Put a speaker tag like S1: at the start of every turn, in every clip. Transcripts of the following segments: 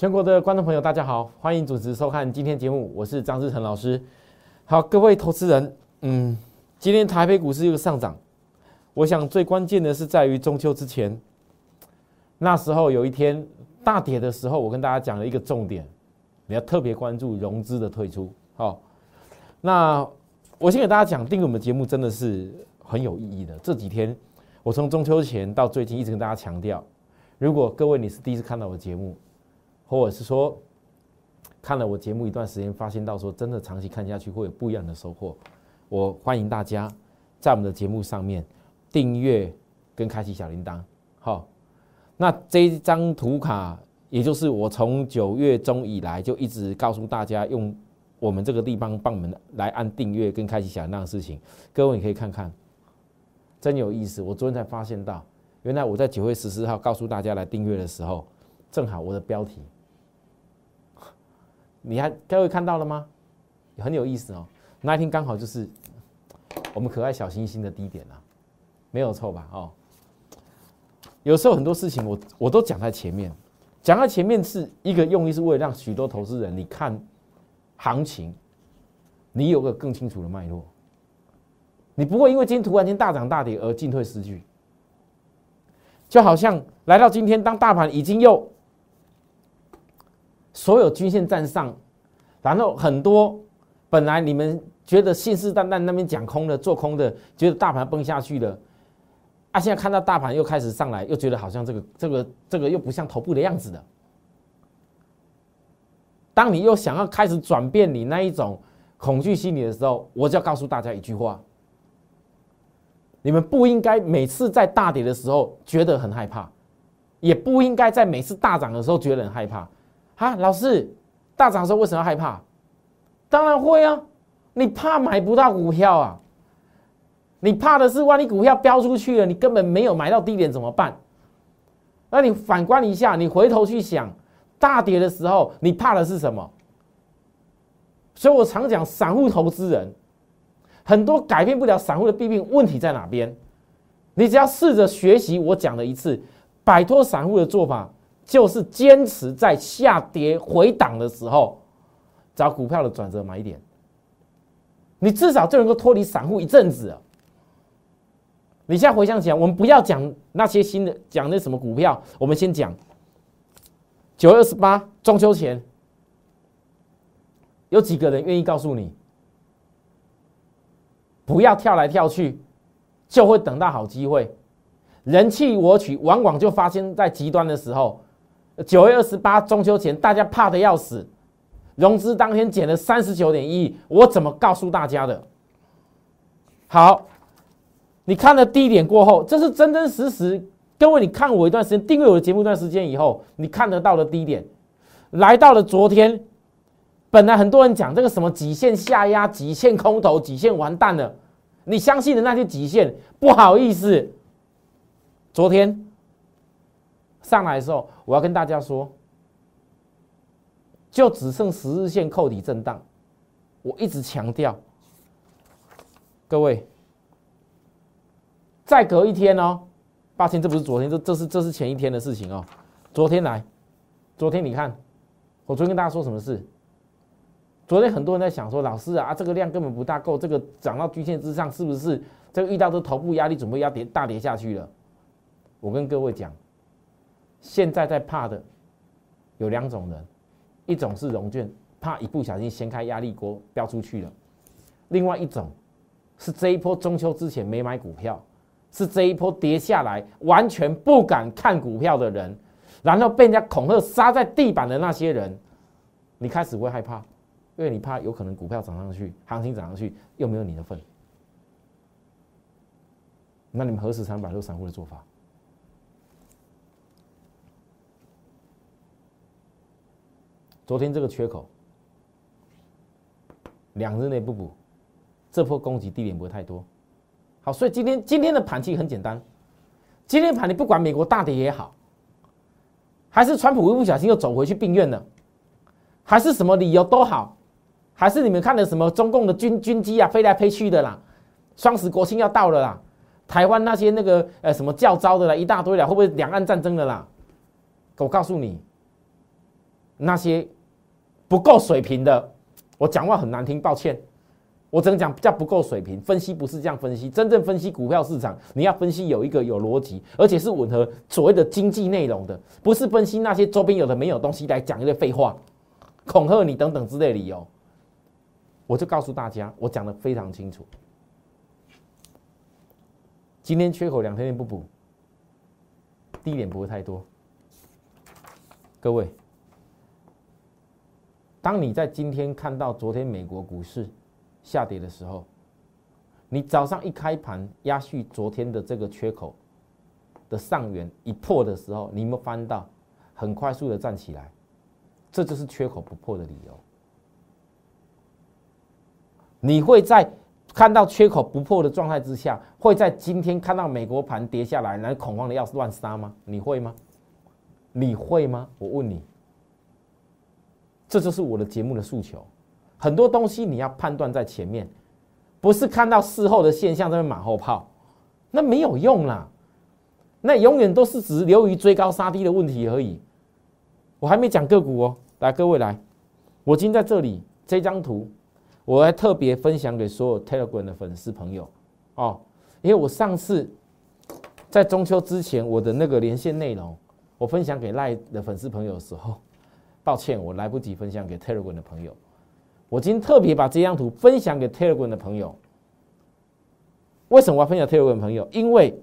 S1: 全国的观众朋友，大家好，欢迎准时收看今天节目，我是张志成老师。好，各位投资人，嗯，今天台北股市又上涨，我想最关键的是在于中秋之前，那时候有一天大跌的时候，我跟大家讲了一个重点，你要特别关注融资的退出。好，那我先给大家讲，订阅我们节目真的是很有意义的。这几天我从中秋前到最近一直跟大家强调，如果各位你是第一次看到我的节目，或者是说看了我节目一段时间，发现到说真的长期看下去会有不一样的收获，我欢迎大家在我们的节目上面订阅跟开启小铃铛。好，那这一张图卡，也就是我从九月中以来就一直告诉大家用我们这个地方帮我们来按订阅跟开启小铃铛的事情，各位你可以看看，真有意思。我昨天才发现到，原来我在九月十四号告诉大家来订阅的时候，正好我的标题。你还各位看到了吗？很有意思哦。那一天刚好就是我们可爱小星星的低点啊，没有错吧？哦，有时候很多事情我我都讲在前面，讲在前面是一个用意，是为了让许多投资人你看行情，你有个更清楚的脉络，你不会因为今天突然间大涨大跌而进退失据。就好像来到今天，当大盘已经又所有均线站上，然后很多本来你们觉得信誓旦旦那边讲空的、做空的，觉得大盘崩下去了，啊，现在看到大盘又开始上来，又觉得好像这个、这个、这个又不像头部的样子的。当你又想要开始转变你那一种恐惧心理的时候，我就要告诉大家一句话：你们不应该每次在大跌的时候觉得很害怕，也不应该在每次大涨的时候觉得很害怕。啊，老师，大涨的时候为什么要害怕？当然会啊，你怕买不到股票啊，你怕的是万一股票飙出去了，你根本没有买到低点怎么办？那你反观一下，你回头去想，大跌的时候你怕的是什么？所以我常讲，散户投资人很多改变不了散户的弊病，问题在哪边？你只要试着学习我讲的一次，摆脱散户的做法。就是坚持在下跌回档的时候找股票的转折买点，你至少就能够脱离散户一阵子。你现在回想起来，我们不要讲那些新的，讲那什么股票，我们先讲九月二十八中秋前，有几个人愿意告诉你，不要跳来跳去，就会等到好机会，人气我取，往往就发生在极端的时候。九月二十八中秋前，大家怕的要死，融资当天减了三十九点一亿，我怎么告诉大家的？好，你看了低点过后，这是真真实实。各位，你看我一段时间，订阅我的节目一段时间以后，你看得到的低点，来到了昨天。本来很多人讲这个什么极限下压、极限空头、极限完蛋了，你相信的那些极限，不好意思，昨天。上来的时候，我要跟大家说，就只剩十日线扣底震荡。我一直强调，各位，再隔一天哦，抱歉，这不是昨天，这这是这是前一天的事情哦。昨天来，昨天你看，我昨天跟大家说什么事？昨天很多人在想说，老师啊，这个量根本不大够，这个涨到均线之上，是不是这个遇到这头部压力，准备要跌大跌下去了？我跟各位讲。现在在怕的有两种人，一种是融券，怕一不小心掀开压力锅飙出去了；另外一种是这一波中秋之前没买股票，是这一波跌下来完全不敢看股票的人，然后被人家恐吓杀在地板的那些人，你开始会害怕，因为你怕有可能股票涨上去，行情涨上去又没有你的份，那你们何时才能摆脱散户的做法？昨天这个缺口，两日内不补，这波攻击低点不会太多。好，所以今天今天的盘期很简单，今天盘你不管美国大跌也好，还是川普一不小心又走回去病院了，还是什么理由都好，还是你们看的什么中共的军军机啊飞来飞去的啦，双十国庆要到了啦，台湾那些那个呃什么教招的啦一大堆啦，会不会两岸战争的啦？我告诉你。那些不够水平的，我讲话很难听，抱歉，我只能讲叫不够水平。分析不是这样分析，真正分析股票市场，你要分析有一个有逻辑，而且是吻合所谓的经济内容的，不是分析那些周边有的没有东西来讲一堆废话，恐吓你等等之类理由。我就告诉大家，我讲的非常清楚。今天缺口两天内不补，低点不会太多。各位，当你在今天看到昨天美国股市下跌的时候，你早上一开盘压续昨天的这个缺口的上缘一破的时候，你有没有翻到很快速的站起来？这就是缺口不破的理由。你会在看到缺口不破的状态之下，会在今天看到美国盘跌下来，然后恐慌的要乱杀吗？你会吗？你会吗？我问你，这就是我的节目的诉求。很多东西你要判断在前面，不是看到事后的现象在那马后炮，那没有用啦。那永远都是只流于追高杀低的问题而已。我还没讲个股哦，来各位来，我今天在这里这张图。我还特别分享给所有 Telegram 的粉丝朋友哦，因为我上次在中秋之前我的那个连线内容，我分享给赖的粉丝朋友的时候，抱歉我来不及分享给 Telegram 的朋友。我今天特别把这张图分享给 Telegram 的朋友。为什么我要分享 Telegram 朋友？因为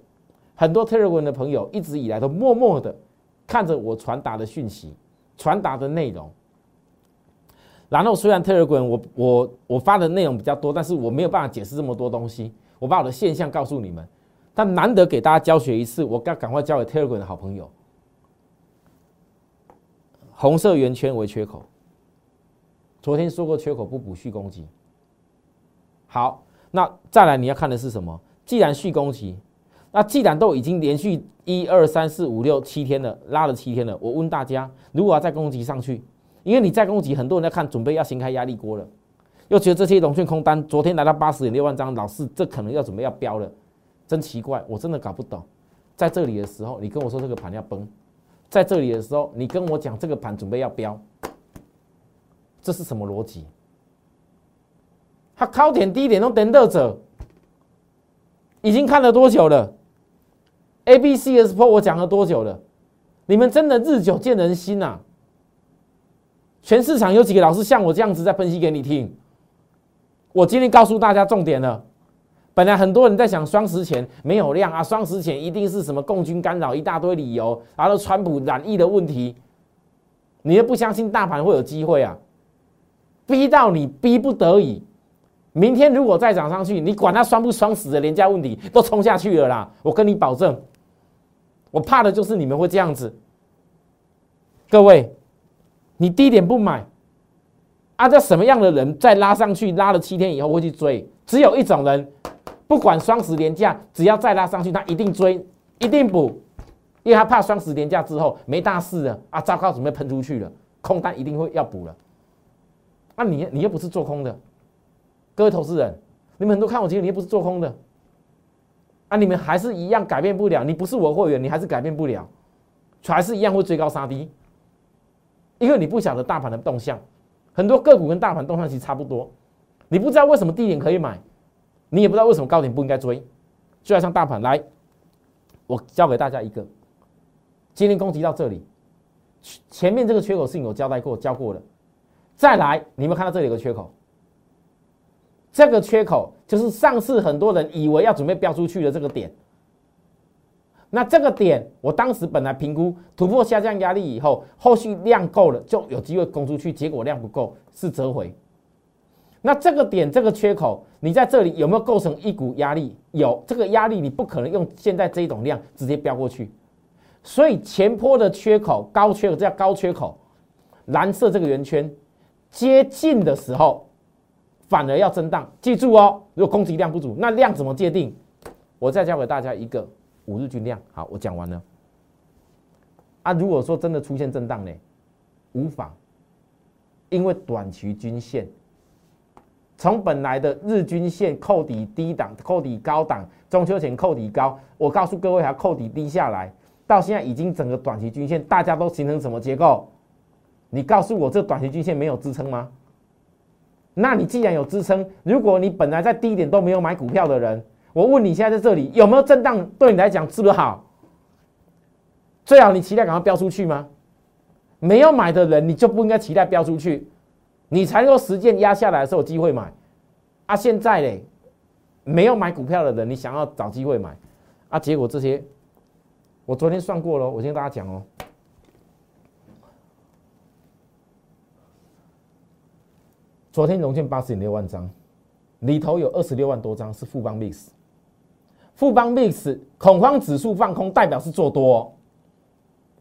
S1: 很多 Telegram 的朋友一直以来都默默的看着我传达的讯息、传达的内容。然后虽然 Telegram 我我我发的内容比较多，但是我没有办法解释这么多东西。我把我的现象告诉你们，但难得给大家教学一次，我该赶快交给 Telegram 的好朋友。红色圆圈为缺口，昨天说过缺口不补续攻击。好，那再来你要看的是什么？既然续攻击，那既然都已经连续一二三四五六七天了，拉了七天了，我问大家，如果要再攻击上去？因为你再攻击，很多人在看，准备要掀开压力锅了，又觉得这些龙券空单昨天来到八十点六万张，老四这可能要准备要飙了，真奇怪，我真的搞不懂。在这里的时候，你跟我说这个盘要崩；在这里的时候，你跟我讲这个盘准备要飙，这是什么逻辑？他高点低点都等得着，已经看了多久了？A、B、C、S、P，我讲了多久了？你们真的日久见人心呐！全市场有几个老师像我这样子在分析给你听？我今天告诉大家重点了。本来很多人在想双十前没有量啊，双十前一定是什么共军干扰一大堆理由，然后川普染疫的问题，你又不相信大盘会有机会啊？逼到你逼不得已，明天如果再涨上去，你管它双不双十的廉价问题都冲下去了啦！我跟你保证，我怕的就是你们会这样子，各位。你低点不买，按照什么样的人再拉上去，拉了七天以后会去追？只有一种人，不管双十连价，只要再拉上去，他一定追，一定补，因为他怕双十连价之后没大事了啊，糟糕，准备喷出去了，空单一定会要补了。那你你又不是做空的，各位投资人，你们很多看我节目，你又不是做空的，啊，你们还是一样改变不了，你不是我会员，你还是改变不了，还是一样会追高杀低。因为你不晓得大盘的动向，很多个股跟大盘动向其实差不多，你不知道为什么低点可以买，你也不知道为什么高点不应该追，就要像大盘来，我教给大家一个，今天攻击到这里，前面这个缺口是有交代过教过的，再来，你们看到这里有个缺口，这个缺口就是上次很多人以为要准备飙出去的这个点。那这个点，我当时本来评估突破下降压力以后，后续量够了就有机会攻出去，结果量不够是折回。那这个点这个缺口，你在这里有没有构成一股压力？有这个压力，你不可能用现在这种量直接飙过去。所以前坡的缺口高缺口，这叫高缺口，蓝色这个圆圈接近的时候，反而要震荡。记住哦，如果供给量不足，那量怎么界定？我再教给大家一个。五日均量好，我讲完了。啊，如果说真的出现震荡呢，无妨，因为短期均线从本来的日均线扣底低档、扣底高档，中秋前扣底高，我告诉各位还扣底低下来，到现在已经整个短期均线大家都形成什么结构？你告诉我这短期均线没有支撑吗？那你既然有支撑，如果你本来在低点都没有买股票的人，我问你现在在这里有没有震荡？对你来讲是不是好？最好你期待赶快飙出去吗？没有买的人，你就不应该期待飙出去，你才能够实践压下来的时候有机会买。啊，现在嘞，没有买股票的人，你想要找机会买，啊，结果这些，我昨天算过了，我先跟大家讲哦。昨天融券八十点六万张，里头有二十六万多张是富邦 mix，富邦 mix 恐慌指数放空，代表是做多。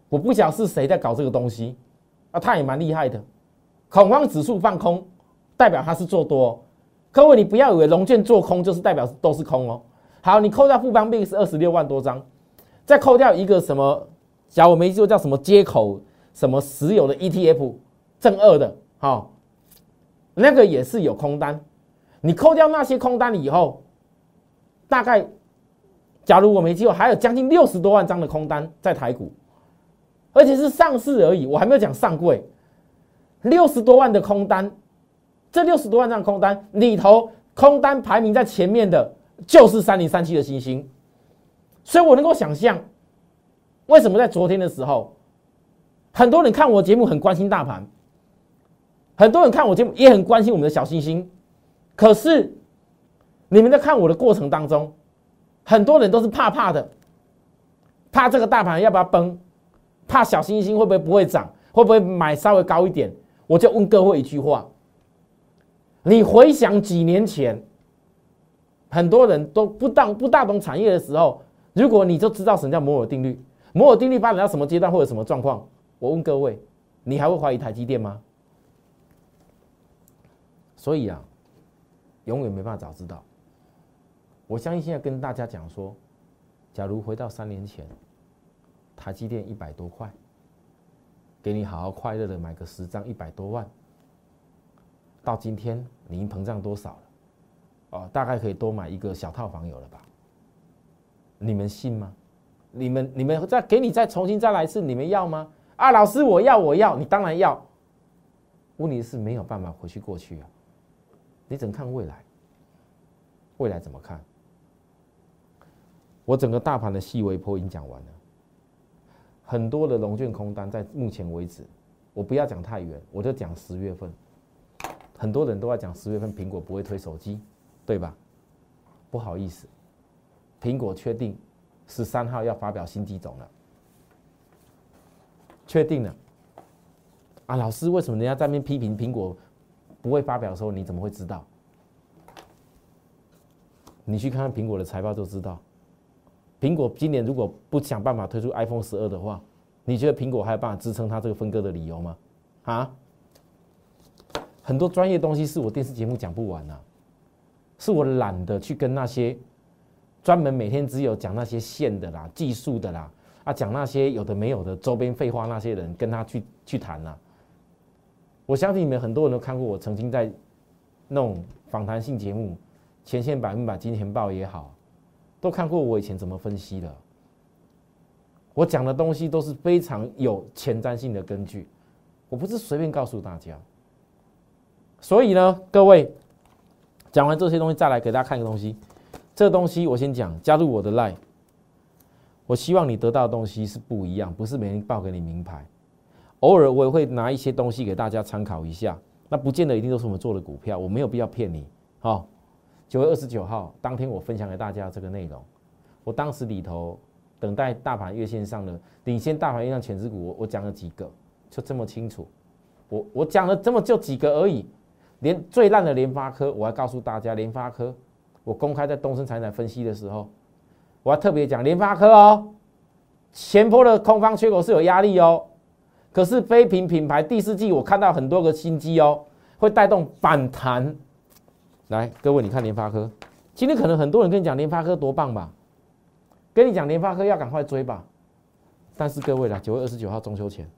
S1: 我不晓得是谁在搞这个东西，啊，他也蛮厉害的。恐慌指数放空，代表它是做多。各位，你不要以为龙券做空就是代表都是空哦。好，你扣掉富邦币是二十六万多张，再扣掉一个什么，假如我没记错叫什么接口什么石油的 ETF 正二的，好，那个也是有空单。你扣掉那些空单以后，大概假如我没记错，还有将近六十多万张的空单在台股。而且是上市而已，我还没有讲上柜，六十多万的空单，这六十多万张空单里头，空单排名在前面的就是三零三七的星星，所以我能够想象，为什么在昨天的时候，很多人看我节目很关心大盘，很多人看我节目也很关心我们的小星星，可是你们在看我的过程当中，很多人都是怕怕的，怕这个大盘要不要崩。怕小星星会不会不会涨？会不会买稍微高一点？我就问各位一句话：你回想几年前，很多人都不当不大懂产业的时候，如果你就知道什么叫摩尔定律，摩尔定律发展到什么阶段会有什么状况？我问各位，你还会怀疑台积电吗？所以啊，永远没办法早知道。我相信现在跟大家讲说，假如回到三年前。台积电一百多块，给你好好快乐的买个十张一百多万，到今天你经膨胀多少了？哦，大概可以多买一个小套房有了吧？你们信吗？你们你们再给你再重新再来一次，你们要吗？啊，老师我要我要，你当然要。问题是没有办法回去过去啊，你只能看未来。未来怎么看？我整个大盘的细微波已经讲完了。很多的龙卷空单在目前为止，我不要讲太远，我就讲十月份。很多人都在讲十月份苹果不会推手机，对吧？不好意思，苹果确定十三号要发表新机种了，确定了。啊，老师，为什么人家在那边批评苹果不会发表的时候，你怎么会知道？你去看看苹果的财报就知道。苹果今年如果不想办法推出 iPhone 十二的话，你觉得苹果还有办法支撑它这个分割的理由吗？啊？很多专业东西是我电视节目讲不完啊，是我懒得去跟那些专门每天只有讲那些线的啦、技术的啦啊，讲那些有的没有的周边废话那些人跟他去去谈呐。我相信你们很多人都看过我曾经在那种访谈性节目《前线百分百金钱报》也好。都看过我以前怎么分析的，我讲的东西都是非常有前瞻性的根据，我不是随便告诉大家。所以呢，各位讲完这些东西，再来给大家看一个东西。这东西我先讲，加入我的 line，我希望你得到的东西是不一样，不是每天报给你名牌。偶尔我也会拿一些东西给大家参考一下，那不见得一定都是我们做的股票，我没有必要骗你，好。九月二十九号当天，我分享给大家这个内容。我当时里头等待大盘月线上的领先大盘月线前值股，我我讲了几个，就这么清楚。我我讲了这么就几个而已，连最烂的联发科，我还告诉大家，联发科我公开在东升财产分析的时候，我还特别讲联发科哦，前坡的空方缺口是有压力哦，可是非屏品牌第四季我看到很多个新机哦，会带动反弹。来，各位，你看联发科，今天可能很多人跟你讲联发科多棒吧，跟你讲联发科要赶快追吧，但是各位啦，九月二十九号中秋前，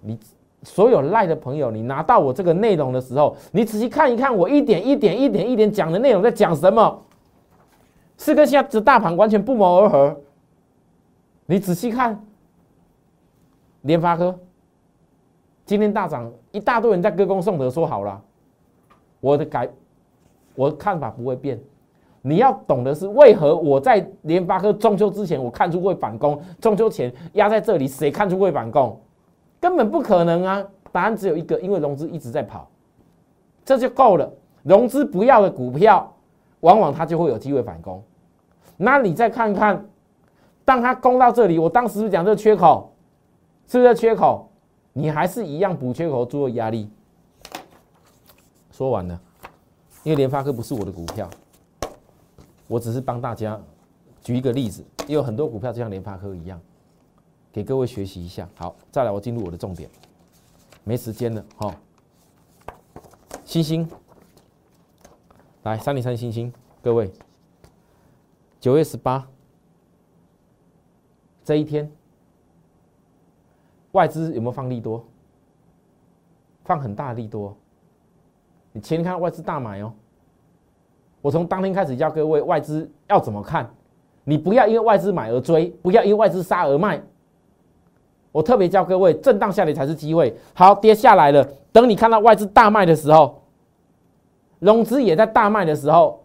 S1: 你所有赖的朋友，你拿到我这个内容的时候，你仔细看一看，我一点一点一点一点讲的内容在讲什么，是跟现在这大盘完全不谋而合。你仔细看，联发科。今天大涨，一大堆人在歌功颂德，说好了，我的改，我的看法不会变。你要懂的是，为何我在联发科中秋之前，我看出会反攻，中秋前压在这里，谁看出会反攻？根本不可能啊！答案只有一个，因为融资一直在跑，这就够了。融资不要的股票，往往它就会有机会反攻。那你再看看，当它攻到这里，我当时是讲这个缺口，是不是缺口？你还是一样补缺口做压力。说完了，因为联发科不是我的股票，我只是帮大家举一个例子，也有很多股票就像联发科一样，给各位学习一下。好，再来我进入我的重点，没时间了哈。星星，来三零三星星，各位，九月十八这一天。外资有没有放利多？放很大的利多。你前天看外资大买哦。我从当天开始教各位外资要怎么看，你不要因为外资买而追，不要因为外资杀而卖。我特别教各位，震荡下跌才是机会。好，跌下来了，等你看到外资大卖的时候，融资也在大卖的时候，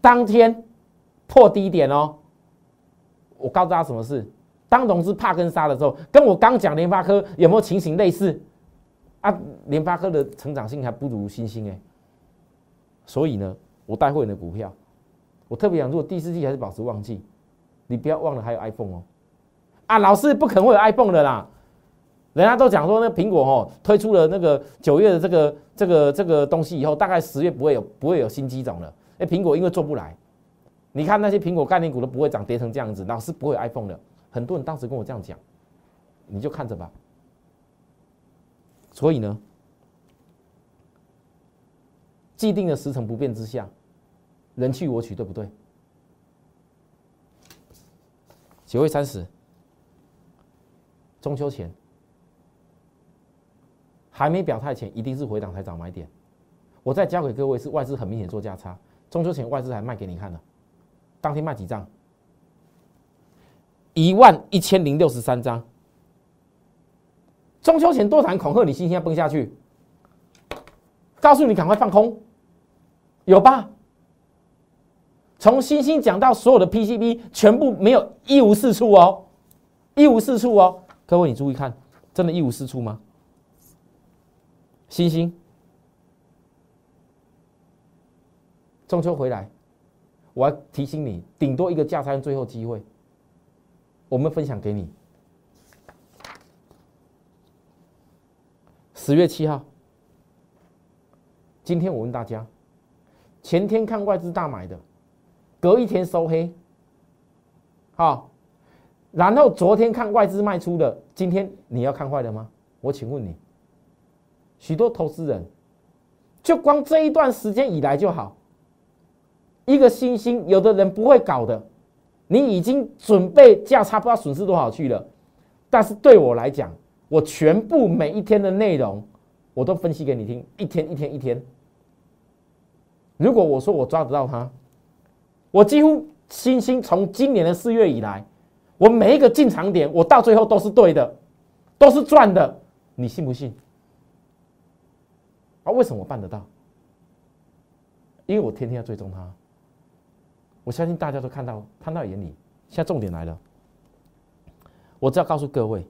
S1: 当天破低点哦。我告诉大家什么事？当融资怕跟杀的时候，跟我刚讲联发科有没有情形类似？啊，联发科的成长性还不如星星哎。所以呢，我带会员的股票，我特别想，如果第四季还是保持旺季，你不要忘了还有 iPhone 哦。啊，老师不可能会有 iPhone 的啦。人家都讲说，那苹果哦推出了那个九月的这个这个这个东西以后，大概十月不会有不会有新机种了。哎，苹果因为做不来，你看那些苹果概念股都不会涨跌成这样子，老师不会有 iPhone 的。很多人当时跟我这样讲，你就看着吧。所以呢，既定的时程不变之下，人去我取，对不对？九月三十，中秋前还没表态前，一定是回档才找买点。我再教给各位是外资很明显做价差，中秋前外资还卖给你看了，当天卖几张？一万一千零六十三张，中秋前多谈恐吓你，星星要崩下去，告诉你赶快放空，有吧？从星星讲到所有的 PCB，全部没有一无是处哦，一无是处哦。各位你注意看，真的一无是处吗？星星，中秋回来，我要提醒你，顶多一个价差最后机会。我们分享给你。十月七号，今天我问大家，前天看外资大买的，隔一天收黑，好，然后昨天看外资卖出的，今天你要看坏的吗？我请问你，许多投资人，就光这一段时间以来就好，一个星星，有的人不会搞的。你已经准备价差不知道损失多少去了，但是对我来讲，我全部每一天的内容我都分析给你听，一天一天一天。如果我说我抓得到它，我几乎星星从今年的四月以来，我每一个进场点，我到最后都是对的，都是赚的，你信不信？啊，为什么我办得到？因为我天天要追踪它。我相信大家都看到，看到眼里。现在重点来了，我只要告诉各位，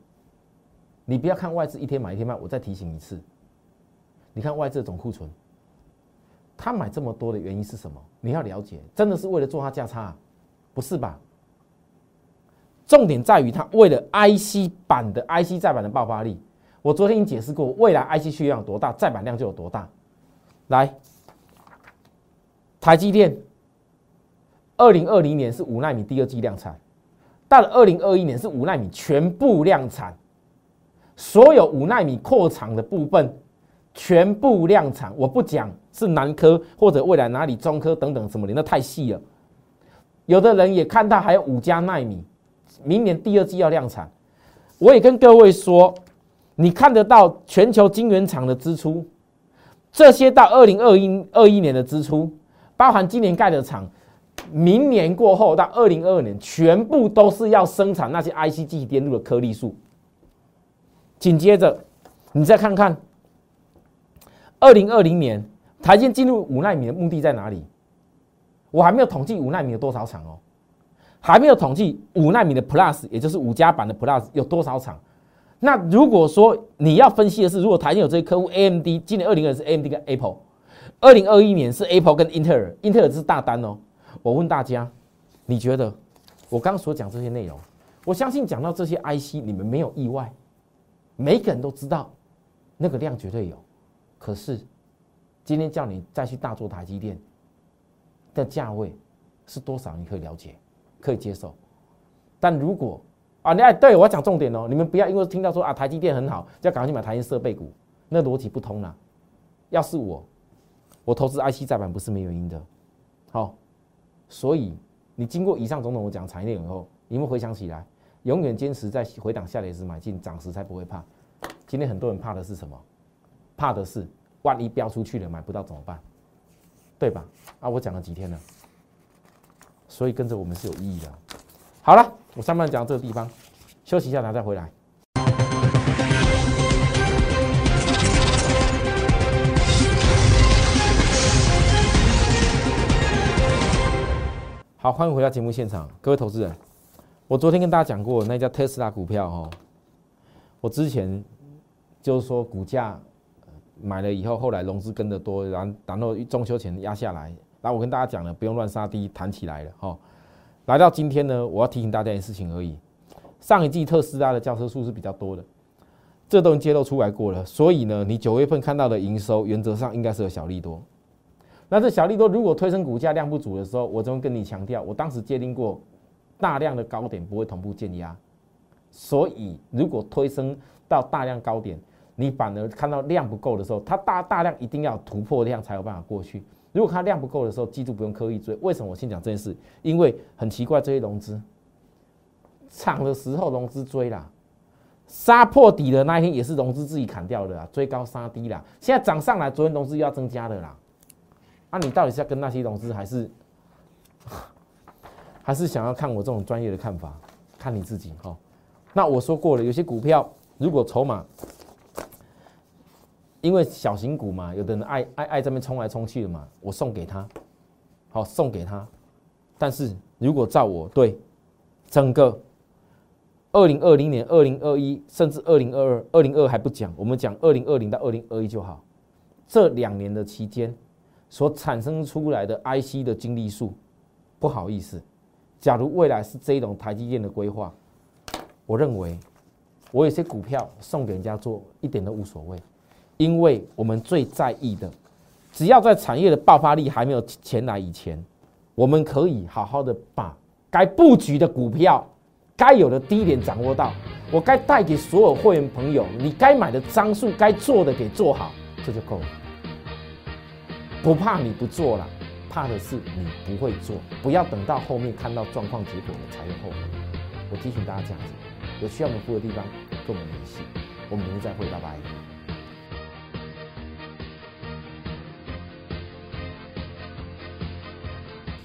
S1: 你不要看外资一天买一天卖。我再提醒一次，你看外资总库存，他买这么多的原因是什么？你要了解，真的是为了做他价差啊，不是吧？重点在于他为了 IC 版的 IC 再版的爆发力。我昨天已经解释过，未来 IC 需量有多大，再版量就有多大。来，台积电。二零二零年是五纳米第二季量产，到了二零二一年是五纳米全部量产，所有五纳米扩厂的部分全部量产。我不讲是南科或者未来哪里中科等等什么的，那太细了。有的人也看到还有五加纳米，明年第二季要量产。我也跟各位说，你看得到全球晶圆厂的支出，这些到二零二一二一年的支出，包含今年盖的厂。明年过后到二零二二年，全部都是要生产那些 IC 记忆电路的颗粒数。紧接着你再看看二零二零年台积进入五纳米的目的在哪里？我还没有统计五纳米有多少厂哦，还没有统计五纳米的 Plus，也就是五加版的 Plus 有多少厂。那如果说你要分析的是，如果台积有这些客户，AMD 今年二零二是 AMD 跟 Apple，二零二一年是 Apple 跟英特尔，英特尔是大单哦。我问大家，你觉得我刚所讲这些内容，我相信讲到这些 IC，你们没有意外，每个人都知道那个量绝对有。可是今天叫你再去大做台积电。的价位是多少？你可以了解，可以接受。但如果啊，你哎，对我要讲重点哦，你们不要因为听到说啊，台积电很好，就要赶快去买台积设备股，那逻辑不通啦。要是我，我投资 IC 再版不是没原因的。好，所以你经过以上种种我讲产业链以后，你们回想起来，永远坚持在回档下跌时买进，涨时才不会怕。今天很多人怕的是什么？怕的是万一飙出去了买不到怎么办？对吧？啊，我讲了几天了，所以跟着我们是有意义的。好了，我上半讲到这个地方，休息一下，然后再回来。好，欢迎回到节目现场，各位投资人。我昨天跟大家讲过那家特斯拉股票哦，我之前就是说股价。买了以后，后来融资跟得多，然然后中秋前压下来。然后我跟大家讲了，不用乱杀低，弹起来了哈。来到今天呢，我要提醒大家一件事情而已。上一季特斯拉的轿车数是比较多的，这都揭露出来过了。所以呢，你九月份看到的营收，原则上应该是有小利多。那这小利多如果推升股价量不足的时候，我就会跟你强调，我当时界定过，大量的高点不会同步建压。所以如果推升到大量高点，你反而看到量不够的时候，它大大量一定要突破量才有办法过去。如果它量不够的时候，记住不用刻意追。为什么我先讲这件事？因为很奇怪，这些融资涨的时候融资追啦，杀破底的那一天也是融资自己砍掉的啦，追高杀低啦。现在涨上来，昨天融资又要增加的啦。那你到底是要跟那些融资，还是还是想要看我这种专业的看法？看你自己哈。那我说过了，有些股票如果筹码。因为小型股嘛，有的人爱爱爱这边冲来冲去的嘛，我送给他，好送给他。但是如果照我对整个二零二零年、二零二一，甚至二零二二、二零二还不讲，我们讲二零二零到二零二一就好。这两年的期间所产生出来的 IC 的精力数，不好意思，假如未来是这种台积电的规划，我认为我有些股票送给人家做一点都无所谓。因为我们最在意的，只要在产业的爆发力还没有前来以前，我们可以好好的把该布局的股票、该有的低点掌握到，我该带给所有会员朋友，你该买的张数、该做的给做好，这就够了。不怕你不做了，怕的是你不会做。不要等到后面看到状况结果了才有后悔。我提醒大家这样子，有需要我们服务的地方跟我们联系，我们明天再会，拜拜。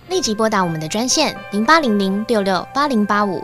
S2: 立即拨打我们的专线零八零零六六八零八五